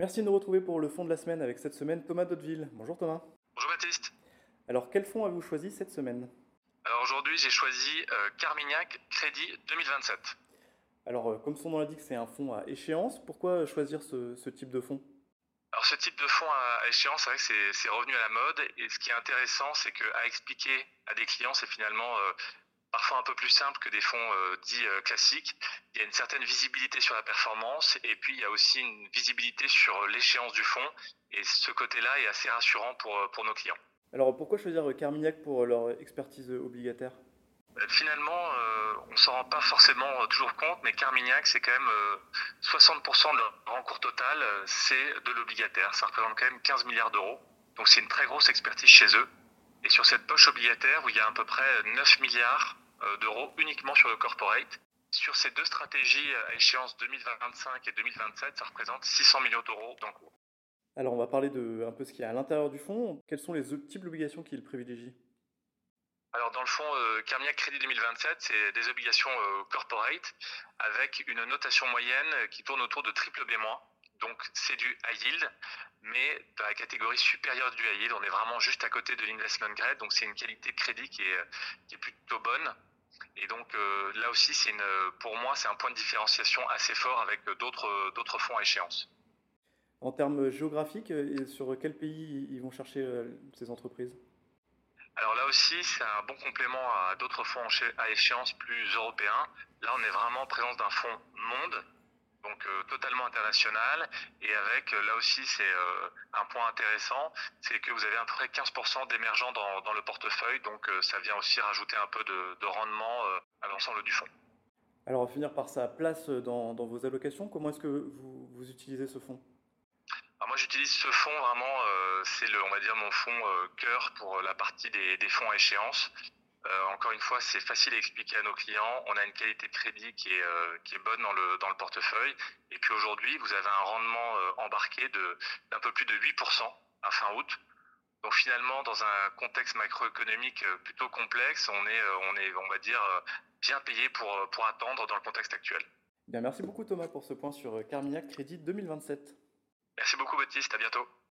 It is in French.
Merci de nous retrouver pour le fond de la semaine avec cette semaine Thomas Dotteville. Bonjour Thomas. Bonjour Baptiste. Alors quel fonds avez-vous choisi cette semaine? Alors aujourd'hui j'ai choisi euh, Carmignac Crédit 2027. Alors euh, comme son nom l'indique c'est un fonds à échéance. Pourquoi choisir ce, ce type de fonds Alors ce type de fonds à échéance, c'est vrai que c'est revenu à la mode et ce qui est intéressant c'est qu'à expliquer à des clients c'est finalement euh, parfois un peu plus simple que des fonds euh, dits euh, classiques. Il y a une certaine visibilité sur la performance et puis il y a aussi une visibilité sur l'échéance du fonds et ce côté-là est assez rassurant pour, euh, pour nos clients. Alors pourquoi choisir Carmignac pour leur expertise obligataire? Finalement, on ne s'en rend pas forcément toujours compte, mais Carmignac, c'est quand même 60% de leur rencours total, c'est de l'obligataire. Ça représente quand même 15 milliards d'euros. Donc c'est une très grosse expertise chez eux. Et sur cette poche obligataire, où il y a à peu près 9 milliards d'euros uniquement sur le corporate. Sur ces deux stratégies à échéance 2025 et 2027, ça représente 600 millions d'euros d'encours. Alors on va parler de un peu ce qu'il y a à l'intérieur du fonds. Quels sont les types d'obligations qu'il privilégie? Alors dans le fonds euh, Carmignac Crédit 2027, c'est des obligations euh, corporate avec une notation moyenne qui tourne autour de triple B-. Donc c'est du high yield, mais dans la catégorie supérieure du high yield, on est vraiment juste à côté de l'investment grade, donc c'est une qualité de crédit qui est, qui est plutôt bonne. Et donc euh, là aussi, c'est une, pour moi, c'est un point de différenciation assez fort avec d'autres, d'autres fonds à échéance. En termes géographiques, sur quel pays ils vont chercher euh, ces entreprises? Alors là aussi, c'est un bon complément à d'autres fonds à échéance plus européens. Là, on est vraiment en présence d'un fonds monde donc euh, totalement international. Et avec, euh, là aussi, c'est euh, un point intéressant, c'est que vous avez à peu près 15% d'émergents dans, dans, le portefeuille, donc ça vient aussi rajouter un peu de, de rendement à l'ensemble du fonds. Alors, on va finir par sa place dans, dans vos allocations. Comment est-ce que vous, vous, utilisez ce fonds? Alors Moi, j'utilise ce fonds vraiment, c'est le, on va dire, mon fonds cœur pour la partie des, des fonds à échéance. Euh, encore une fois, c'est facile à expliquer à nos clients. On a une qualité de crédit qui est, euh, qui est bonne dans le, dans le portefeuille. Et puis aujourd'hui, vous avez un rendement euh, embarqué d'un peu plus de 8% à fin août. Donc finalement, dans un contexte macroéconomique plutôt complexe, on est, on est, on va dire, bien payé pour, pour attendre dans le contexte actuel. Bien, merci beaucoup Thomas pour ce point sur Carmignac Crédit 2027. Merci beaucoup Baptiste, à bientôt.